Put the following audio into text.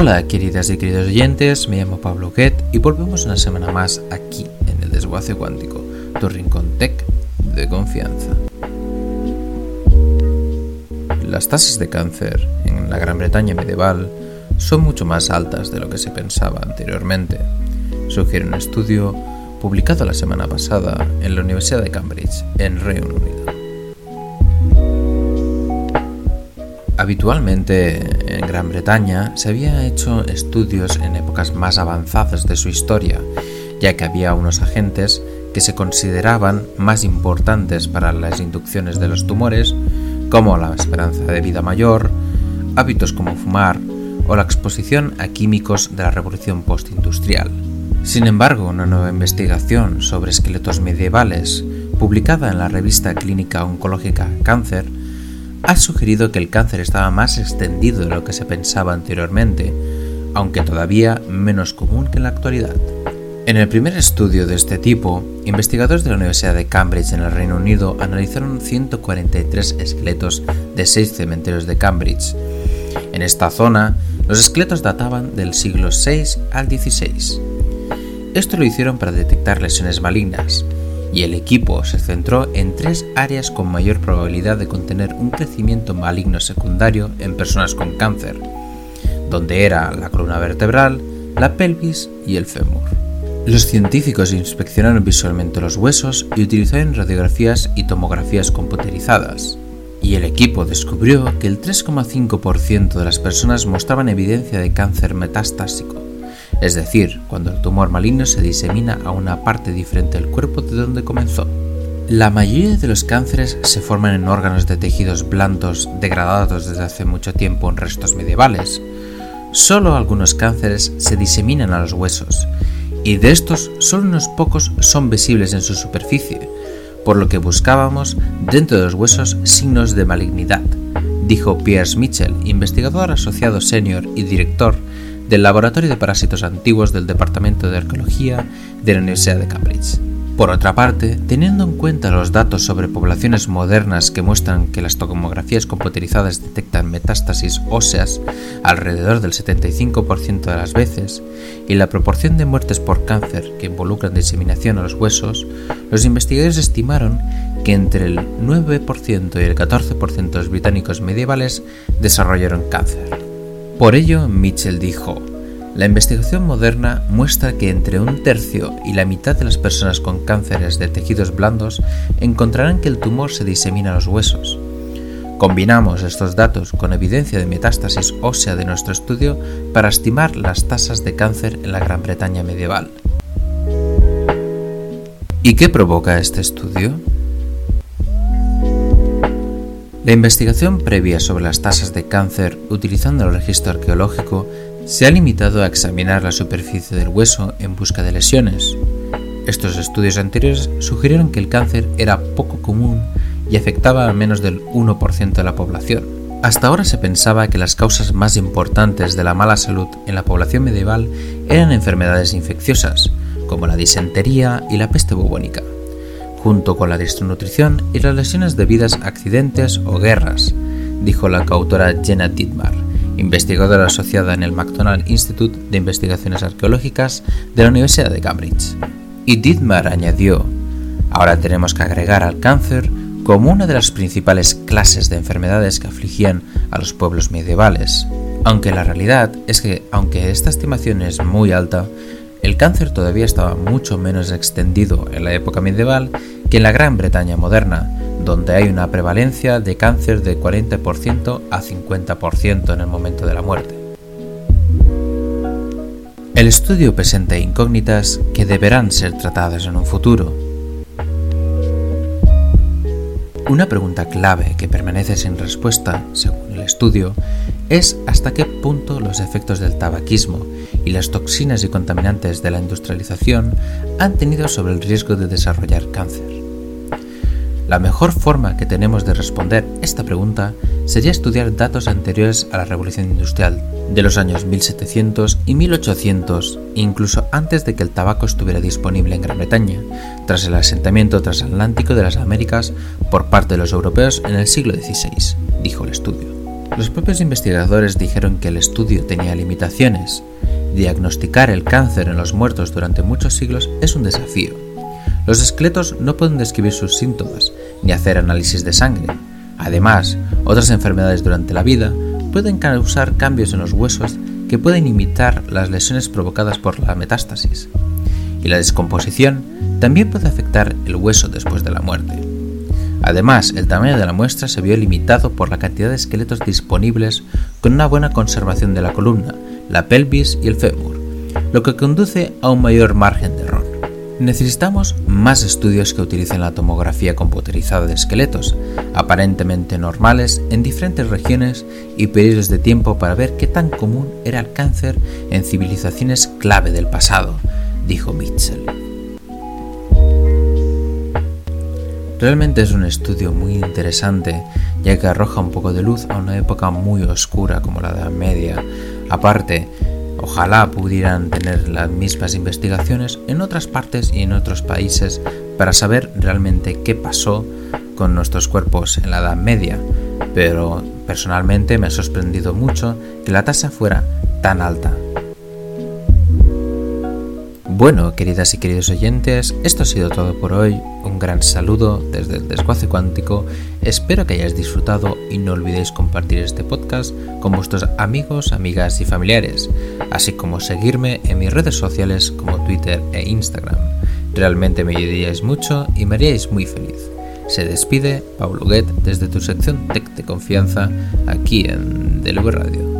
Hola queridas y queridos oyentes, me llamo Pablo Guet y volvemos una semana más aquí en el Desguace Cuántico, tu rincón tech de confianza. Las tasas de cáncer en la Gran Bretaña medieval son mucho más altas de lo que se pensaba anteriormente, sugiere un estudio publicado la semana pasada en la Universidad de Cambridge, en Reino Unido. Habitualmente en Gran Bretaña se había hecho estudios en épocas más avanzadas de su historia, ya que había unos agentes que se consideraban más importantes para las inducciones de los tumores, como la esperanza de vida mayor, hábitos como fumar o la exposición a químicos de la revolución postindustrial. Sin embargo, una nueva investigación sobre esqueletos medievales, publicada en la revista clínica oncológica Cáncer, ha sugerido que el cáncer estaba más extendido de lo que se pensaba anteriormente, aunque todavía menos común que en la actualidad. En el primer estudio de este tipo, investigadores de la Universidad de Cambridge en el Reino Unido analizaron 143 esqueletos de seis cementerios de Cambridge. En esta zona, los esqueletos databan del siglo VI al XVI. Esto lo hicieron para detectar lesiones malignas, y el equipo se centró en tres áreas con mayor probabilidad de contener un crecimiento maligno secundario en personas con cáncer, donde era la columna vertebral, la pelvis y el fémur. Los científicos inspeccionaron visualmente los huesos y utilizaron radiografías y tomografías computerizadas, y el equipo descubrió que el 3,5% de las personas mostraban evidencia de cáncer metastásico, es decir, cuando el tumor maligno se disemina a una parte diferente del cuerpo de donde comenzó. La mayoría de los cánceres se forman en órganos de tejidos blandos degradados desde hace mucho tiempo en restos medievales. Solo algunos cánceres se diseminan a los huesos, y de estos solo unos pocos son visibles en su superficie, por lo que buscábamos dentro de los huesos signos de malignidad, dijo Pierce Mitchell, investigador asociado senior y director del Laboratorio de Parásitos Antiguos del Departamento de Arqueología de la Universidad de Cambridge. Por otra parte, teniendo en cuenta los datos sobre poblaciones modernas que muestran que las tomografías computerizadas detectan metástasis óseas alrededor del 75% de las veces y la proporción de muertes por cáncer que involucran diseminación a los huesos, los investigadores estimaron que entre el 9% y el 14% de los británicos medievales desarrollaron cáncer. Por ello, Mitchell dijo, la investigación moderna muestra que entre un tercio y la mitad de las personas con cánceres de tejidos blandos encontrarán que el tumor se disemina a los huesos. Combinamos estos datos con evidencia de metástasis ósea de nuestro estudio para estimar las tasas de cáncer en la Gran Bretaña medieval. ¿Y qué provoca este estudio? La investigación previa sobre las tasas de cáncer utilizando el registro arqueológico se ha limitado a examinar la superficie del hueso en busca de lesiones. Estos estudios anteriores sugirieron que el cáncer era poco común y afectaba a menos del 1% de la población. Hasta ahora se pensaba que las causas más importantes de la mala salud en la población medieval eran enfermedades infecciosas, como la disentería y la peste bubónica junto con la desnutrición y las lesiones debidas a accidentes o guerras, dijo la coautora Jenna Dietmar, investigadora asociada en el McDonald Institute de Investigaciones Arqueológicas de la Universidad de Cambridge. Y Dietmar añadió, ahora tenemos que agregar al cáncer como una de las principales clases de enfermedades que afligían a los pueblos medievales, aunque la realidad es que, aunque esta estimación es muy alta, el cáncer todavía estaba mucho menos extendido en la época medieval que en la Gran Bretaña moderna, donde hay una prevalencia de cáncer de 40% a 50% en el momento de la muerte. El estudio presenta incógnitas que deberán ser tratadas en un futuro. Una pregunta clave que permanece sin respuesta, según el estudio, es hasta qué punto los efectos del tabaquismo y las toxinas y contaminantes de la industrialización han tenido sobre el riesgo de desarrollar cáncer. La mejor forma que tenemos de responder esta pregunta sería estudiar datos anteriores a la revolución industrial, de los años 1700 y 1800, incluso antes de que el tabaco estuviera disponible en Gran Bretaña, tras el asentamiento transatlántico de las Américas por parte de los europeos en el siglo XVI, dijo el estudio. Los propios investigadores dijeron que el estudio tenía limitaciones. Diagnosticar el cáncer en los muertos durante muchos siglos es un desafío. Los esqueletos no pueden describir sus síntomas ni hacer análisis de sangre. Además, otras enfermedades durante la vida pueden causar cambios en los huesos que pueden imitar las lesiones provocadas por la metástasis. Y la descomposición también puede afectar el hueso después de la muerte. Además, el tamaño de la muestra se vio limitado por la cantidad de esqueletos disponibles con una buena conservación de la columna, la pelvis y el fémur, lo que conduce a un mayor margen de error. Necesitamos más estudios que utilicen la tomografía computerizada de esqueletos, aparentemente normales en diferentes regiones y periodos de tiempo para ver qué tan común era el cáncer en civilizaciones clave del pasado, dijo Mitchell. Realmente es un estudio muy interesante, ya que arroja un poco de luz a una época muy oscura como la Edad Media. Aparte, Ojalá pudieran tener las mismas investigaciones en otras partes y en otros países para saber realmente qué pasó con nuestros cuerpos en la Edad Media, pero personalmente me ha sorprendido mucho que la tasa fuera tan alta. Bueno, queridas y queridos oyentes, esto ha sido todo por hoy. Un gran saludo desde el desguace cuántico. Espero que hayáis disfrutado y no olvidéis compartir este podcast con vuestros amigos, amigas y familiares, así como seguirme en mis redes sociales como Twitter e Instagram. Realmente me ayudaríais mucho y me haríais muy feliz. Se despide Paulo Guet desde tu sección Tech de Confianza aquí en DLV Radio.